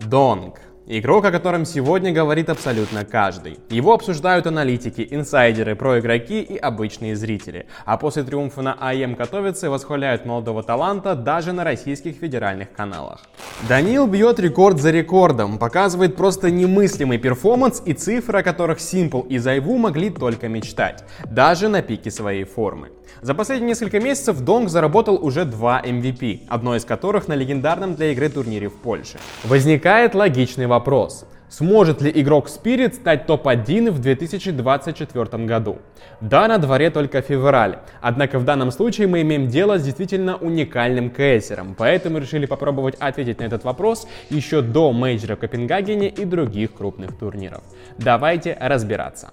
donk. Игрок, о котором сегодня говорит абсолютно каждый. Его обсуждают аналитики, инсайдеры, про-игроки и обычные зрители. А после триумфа на IEM Katowice восхваляют молодого таланта даже на российских федеральных каналах. Данил бьет рекорд за рекордом, показывает просто немыслимый перформанс и цифры, о которых s1mple и ZywOo могли только мечтать, даже на пике своей формы. За последние несколько месяцев donk заработал уже два MVP, одно из которых на легендарном для игры турнире в Польше. Возникает логичный вопрос. Сможет ли игрок Spirit стать топ-1 в 2024 году? Да, на дворе только февраль, однако в данном случае мы имеем дело с действительно уникальным кейсом, поэтому решили попробовать ответить на этот вопрос еще до мейджора в Копенгагене и других крупных турниров. Давайте разбираться.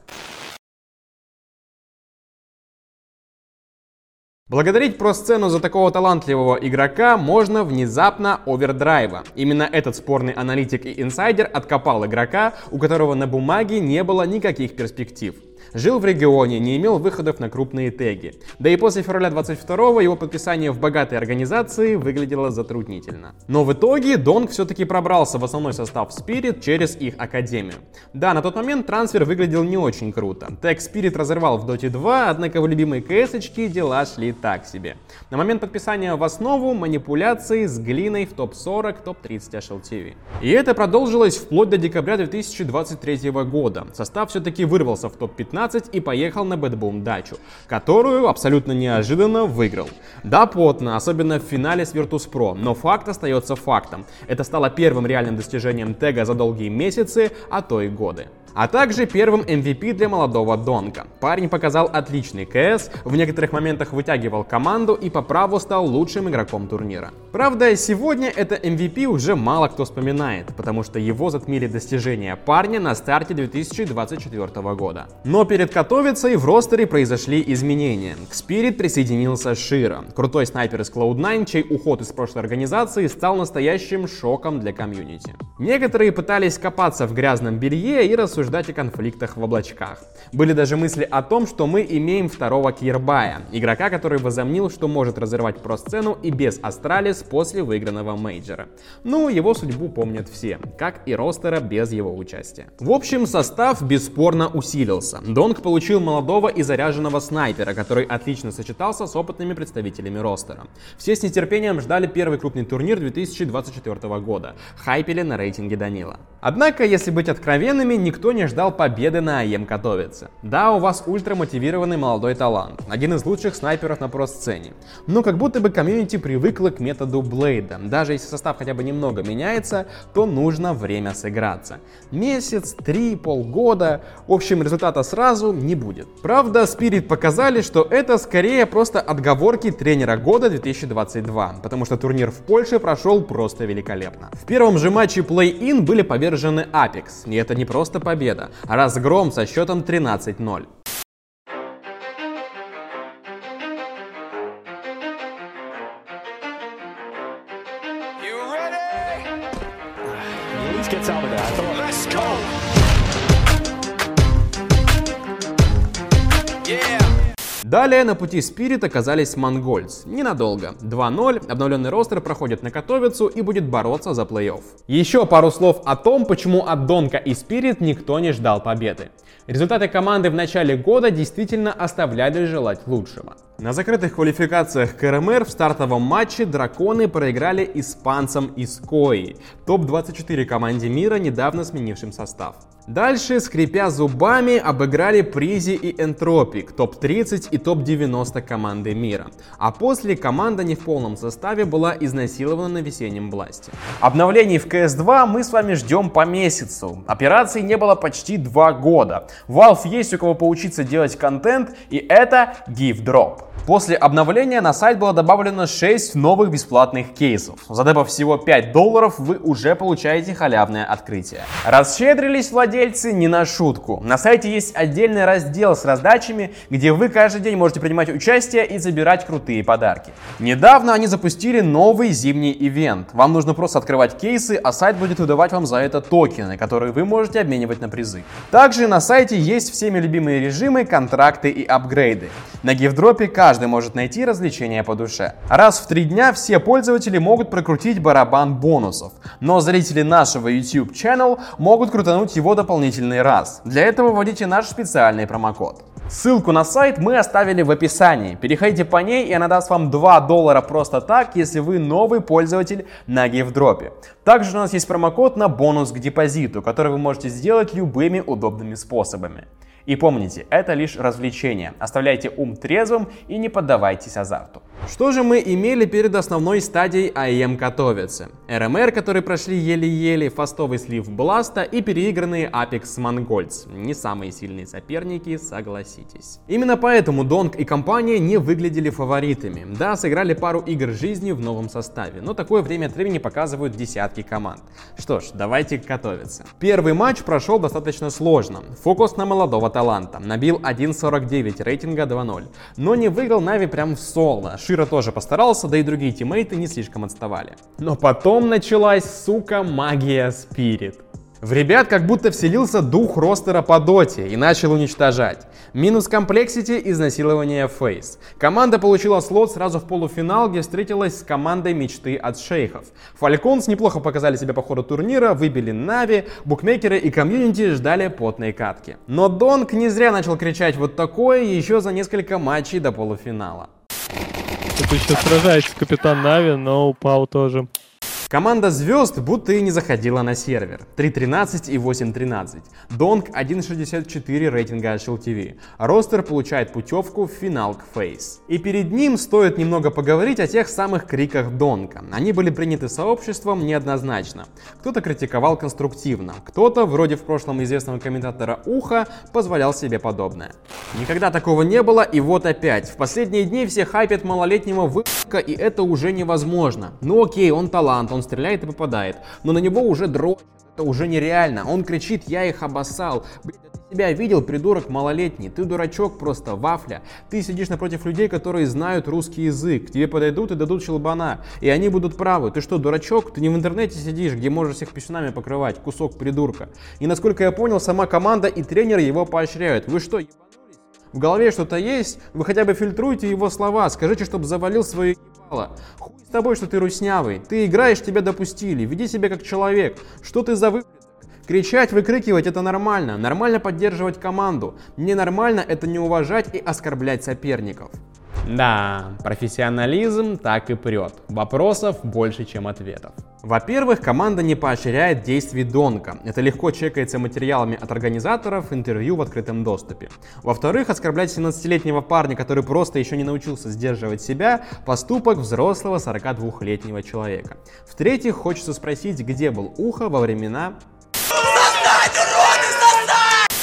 Благодарить про-сцену за такого талантливого игрока можно внезапно OverDrive а. Именно этот спорный аналитик и инсайдер откопал игрока, у которого на бумаге не было никаких перспектив. Жил в регионе, не имел выходов на крупные теги. Да и после февраля 22 его подписание в богатой организации выглядело затруднительно. Но в итоге donk все-таки пробрался в основной состав Spirit через их академию. Да, на тот момент трансфер выглядел не очень круто. Тег Spirit разорвал в Dota 2, однако в любимой кс дела шли так себе. На момент подписания в основу манипуляции с глиной в топ-40, топ-30 HLTV. И это продолжилось вплоть до декабря 2023 года. Состав все-таки вырвался в топ-15, 15 и поехал на BetBoom Дачу, которую абсолютно неожиданно выиграл. Да, потно, особенно в финале с Virtus.pro, но факт остается фактом. Это стало первым реальным достижением тега за долгие месяцы, а то и годы а также первым MVP для молодого Донка. Парень показал отличный КС, в некоторых моментах вытягивал команду и по праву стал лучшим игроком турнира. Правда, сегодня это MVP уже мало кто вспоминает, потому что его затмили достижения парня на старте 2024 года. Но перед Катовицей в ростере произошли изменения. К Spirit присоединился sh1ro, крутой снайпер из Cloud9, чей уход из прошлой организации стал настоящим шоком для комьюнити. Некоторые пытались копаться в грязном белье и рассуждать рассуждать о конфликтах в облачках. Были даже мысли о том, что мы имеем второго Кьербая, игрока, который возомнил, что может разорвать про-сцену и без Astralis после выигранного мейджора. Ну, его судьбу помнят все, как и ростера без его участия. В общем, состав бесспорно усилился. donk получил молодого и заряженного снайпера, который отлично сочетался с опытными представителями ростера. Все с нетерпением ждали первый крупный турнир 2024 года, хайпели на рейтинге Данила. Однако, если быть откровенными, никто не ждал победы на АЕМ Катовице. Да, у вас ультрамотивированный молодой талант, один из лучших снайперов на про-сцене. Но как будто бы комьюнити привыкла к методу Блейда. Даже если состав хотя бы немного меняется, то нужно время сыграться. Месяц, три, полгода, в общем результата сразу не будет. Правда, Spirit показали, что это скорее просто отговорки тренера года 2022, потому что турнир в Польше прошел просто великолепно. В первом же матче Play-In были повержены Apex, и это не просто победа, победа. Разгром со счетом 13-0. gets out of there. Let's go. Далее на пути Spirit оказались Монгольц. Ненадолго. 2-0, обновленный ростер проходит на Котовицу и будет бороться за плей-офф. Еще пару слов о том, почему от Донка и Spirit никто не ждал победы. Результаты команды в начале года действительно оставляли желать лучшего. На закрытых квалификациях КРМР в стартовом матче драконы проиграли испанцам из Кои, топ-24 команде мира, недавно сменившим состав. Дальше, скрипя зубами, обыграли Призи и Энтропик, топ-30 и топ-90 команды мира. А после команда не в полном составе была изнасилована на весеннем бласте. Обновлений в CS2 мы с вами ждем по месяцу. Операций не было почти два года. Valve есть у кого поучиться делать контент, и это Give Drop. После обновления на сайт было добавлено 6 новых бесплатных кейсов. Задепав всего 5 долларов, вы уже получаете халявное открытие. Расщедрились владельцы не на шутку. На сайте есть отдельный раздел с раздачами, где вы каждый день можете принимать участие и забирать крутые подарки. Недавно они запустили новый зимний ивент. Вам нужно просто открывать кейсы, а сайт будет выдавать вам за это токены, которые вы можете обменивать на призы. Также на сайте есть всеми любимые режимы, контракты и апгрейды. На гифдропе каждый может найти развлечение по душе. Раз в три дня все пользователи могут прокрутить барабан бонусов, но зрители нашего YouTube channel могут крутануть его дополнительный раз. Для этого вводите наш специальный промокод. Ссылку на сайт мы оставили в описании. Переходите по ней, и она даст вам 2 доллара просто так, если вы новый пользователь на гейвдропе. Также у нас есть промокод на бонус к депозиту, который вы можете сделать любыми удобными способами. И помните, это лишь развлечение. Оставляйте ум трезвым и не поддавайтесь азарту. Что же мы имели перед основной стадией АЕМ Катовицы? РМР, которые прошли еле-еле, фастовый слив Бласта и переигранные Apex Монгольц. Не самые сильные соперники, согласитесь. Именно поэтому Донг и компания не выглядели фаворитами. Да, сыграли пару игр жизни в новом составе, но такое время от времени показывают десятки команд. Что ж, давайте готовиться. Первый матч прошел достаточно сложно. Фокус на молодого таланта. Набил 1.49 рейтинга 2.0. Но не выиграл NAVI прям в соло. sh1ro тоже постарался, да и другие тиммейты не слишком отставали. Но потом началась, сука, магия Spirit. В ребят как будто вселился дух ростера по доте и начал уничтожать. Минус Complexity, изнасилование FaZe. Команда получила слот сразу в полуфинал, где встретилась с командой мечты от шейхов. Falcons неплохо показали себя по ходу турнира, выбили NAVI, букмекеры и комьюнити ждали потные катки. Но donk не зря начал кричать вот такое еще за несколько матчей до полуфинала. Тут еще сражается капитан NAVI, но упал тоже. Команда звезд будто и не заходила на сервер. 3.13 и 8.13. donk 1.64 рейтинга HLTV. Ростер получает путевку в финал к FaZe. И перед ним стоит немного поговорить о тех самых криках donk а. Они были приняты сообществом неоднозначно. Кто-то критиковал конструктивно, кто-то, вроде в прошлом известного комментатора Уха, позволял себе подобное. Никогда такого не было, и вот опять. В последние дни все хайпят малолетнего выпуска, и это уже невозможно. Ну окей, он талант, он стреляет и попадает, но на него уже дрочат, это уже нереально. Он кричит, я их обоссал. Блин, себя видел, придурок малолетний, ты дурачок просто, вафля. Ты сидишь напротив людей, которые знают русский язык, к тебе подойдут и дадут щелбана, и они будут правы. Ты что, дурачок? Ты не в интернете сидишь, где можешь всех писюнами покрывать, кусок придурка. И насколько я понял, сама команда и тренер его поощряют. Вы что? В голове что-то есть, вы хотя бы фильтруйте его слова, скажите, чтобы завалил свое ебало. Хуй тобой, что ты руснявый. Ты играешь, тебя допустили. Веди себя как человек. Что ты за выплеск? Кричать, выкрикивать это нормально. Нормально поддерживать команду. Ненормально это не уважать и оскорблять соперников. Да, профессионализм так и прет. Вопросов больше, чем ответов. Во-первых, команда не поощряет действий Донка. Это легко чекается материалами от организаторов интервью в открытом доступе. Во-вторых, оскорблять 17-летнего парня, который просто еще не научился сдерживать себя, поступок взрослого 42-летнего человека. В-третьих, хочется спросить, где был Ухо во времена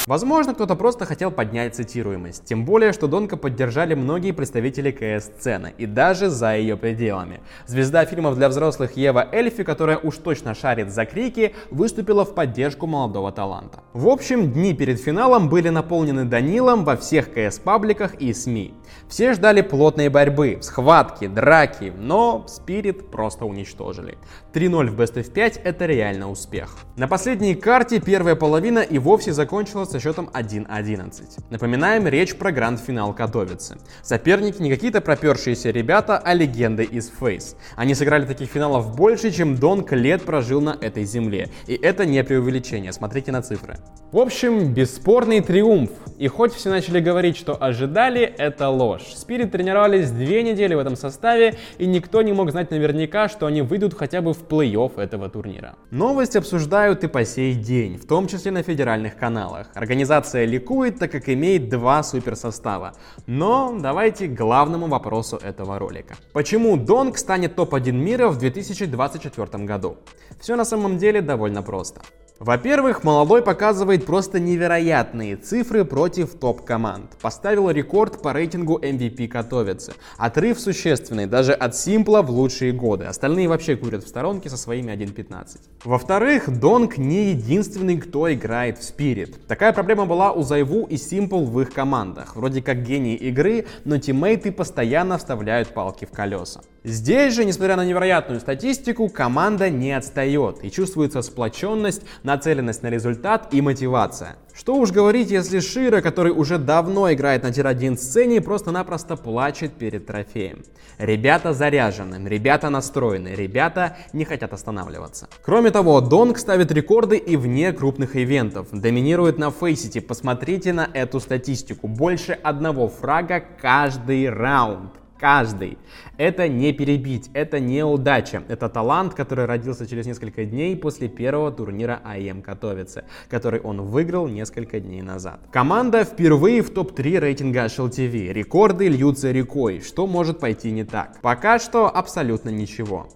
Возможно, кто-то просто хотел поднять цитируемость. Тем более, что Донка поддержали многие представители КС-сцены, и даже за ее пределами. Звезда фильмов для взрослых Ева Эльфи, которая уж точно шарит за крики, выступила в поддержку молодого таланта. В общем, дни перед финалом были наполнены Данилом во всех КС-пабликах и СМИ. Все ждали плотной борьбы, схватки, драки, но Спирит просто уничтожили. 3-0 в Best of 5 это реально успех. На последней карте первая половина и вовсе закончилась со счетом 1-11. Напоминаем, речь про гранд-финал Катовицы. Соперники не какие-то пропершиеся ребята, а легенды из Фейс. Они сыграли таких финалов больше, чем Донг лет прожил на этой земле. И это не преувеличение, смотрите на цифры. В общем, бесспорный триумф. И хоть все начали говорить, что ожидали, это ложь. Спирит тренировались две недели в этом составе, и никто не мог знать наверняка, что они выйдут хотя бы в плей-офф этого турнира. Новость обсуждают и по сей день, в том числе на федеральных каналах. Организация ликует, так как имеет два суперсостава. Но давайте к главному вопросу этого ролика. Почему Донг станет топ-1 мира в 2024 году? Все на самом деле довольно просто. Во-первых, молодой показывает просто невероятные цифры против топ-команд. Поставил рекорд по рейтингу MVP Катовицы. Отрыв существенный, даже от s1mple а в лучшие годы. Остальные вообще курят в сторонке со своими 1.15. Во-вторых, donk не единственный, кто играет в Spirit. Такая проблема была у ZywOo и s1mple в их командах. Вроде как гении игры, но тиммейты постоянно вставляют палки в колеса. Здесь же, несмотря на невероятную статистику, команда не отстает и чувствуется сплоченность на нацеленность на результат и мотивация. Что уж говорить, если sh1ro, который уже давно играет на тир-1 сцене, просто-напросто плачет перед трофеем. Ребята заряжены, ребята настроены, ребята не хотят останавливаться. Кроме того, Донг ставит рекорды и вне крупных ивентов. Доминирует на фейсите, посмотрите на эту статистику. Больше одного фрага каждый раунд каждый. Это не перебить, это не удача, это талант, который родился через несколько дней после первого турнира АЕМ Катовице, который он выиграл несколько дней назад. Команда впервые в топ-3 рейтинга HLTV. Рекорды льются рекой. Что может пойти не так? Пока что абсолютно ничего.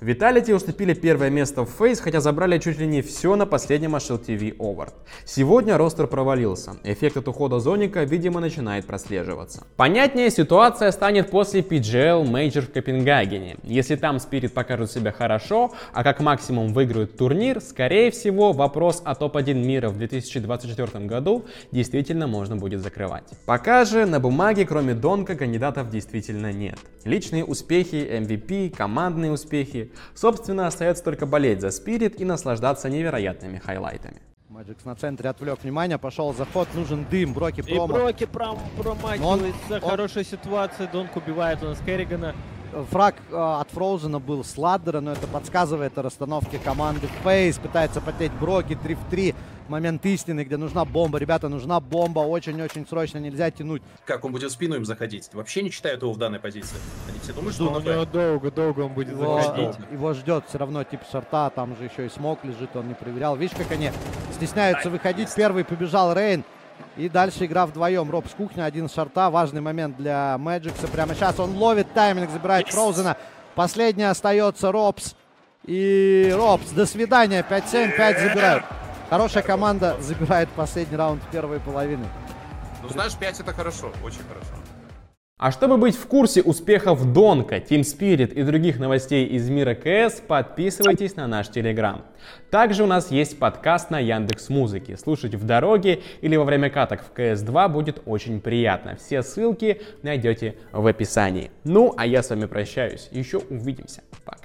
Vitality уступили первое место в Face, хотя забрали чуть ли не все на последнем HLTV Award. Сегодня ростер провалился. Эффект от ухода Зоника, видимо, начинает прослеживаться. Понятнее ситуация станет после PGL Major в Копенгагене. Если там Spirit покажут себя хорошо, а как максимум выиграют турнир, скорее всего вопрос о топ-1 мира в 2024 году действительно можно будет закрывать. Пока же на бумаге кроме Донка кандидатов действительно нет. Личные успехи, MVP, командные успехи Собственно, остается только болеть за Spirit и наслаждаться невероятными хайлайтами. Маджикс на центре отвлек внимание, пошел заход, нужен дым, Броки промо. И Броки пром промахивается, он, хорошая он... ситуация, Донк убивает у нас Керригана. Фраг э, от Фроузена был с Ладдера, но это подсказывает о расстановке команды. Фейс пытается потеть Броки 3 в 3 момент истины, где нужна бомба. Ребята, нужна бомба очень-очень срочно, нельзя тянуть. Как он будет в спину им заходить? Вообще не читают его в данной позиции. Они все думают, что он долго-долго он будет его, заходить. Его ждет все равно тип шарта, там же еще и смог лежит, он не проверял. Видишь, как они стесняются выходить. Первый побежал Рейн. И дальше игра вдвоем. Роб с кухни, один шарта. Важный момент для Мэджикса. Прямо сейчас он ловит тайминг, забирает yes. Фроузена. Последний остается Робс. И Робс, до свидания. 5-7, 5 забирают. Хорошая команда забирает последний раунд первой половины. Ну, знаешь, 5 это хорошо, очень хорошо. А чтобы быть в курсе успехов Донка, Team Spirit и других новостей из мира КС, подписывайтесь на наш Телеграм. Также у нас есть подкаст на Яндекс Музыке. Слушать в дороге или во время каток в КС2 будет очень приятно. Все ссылки найдете в описании. Ну, а я с вами прощаюсь. Еще увидимся. Пока.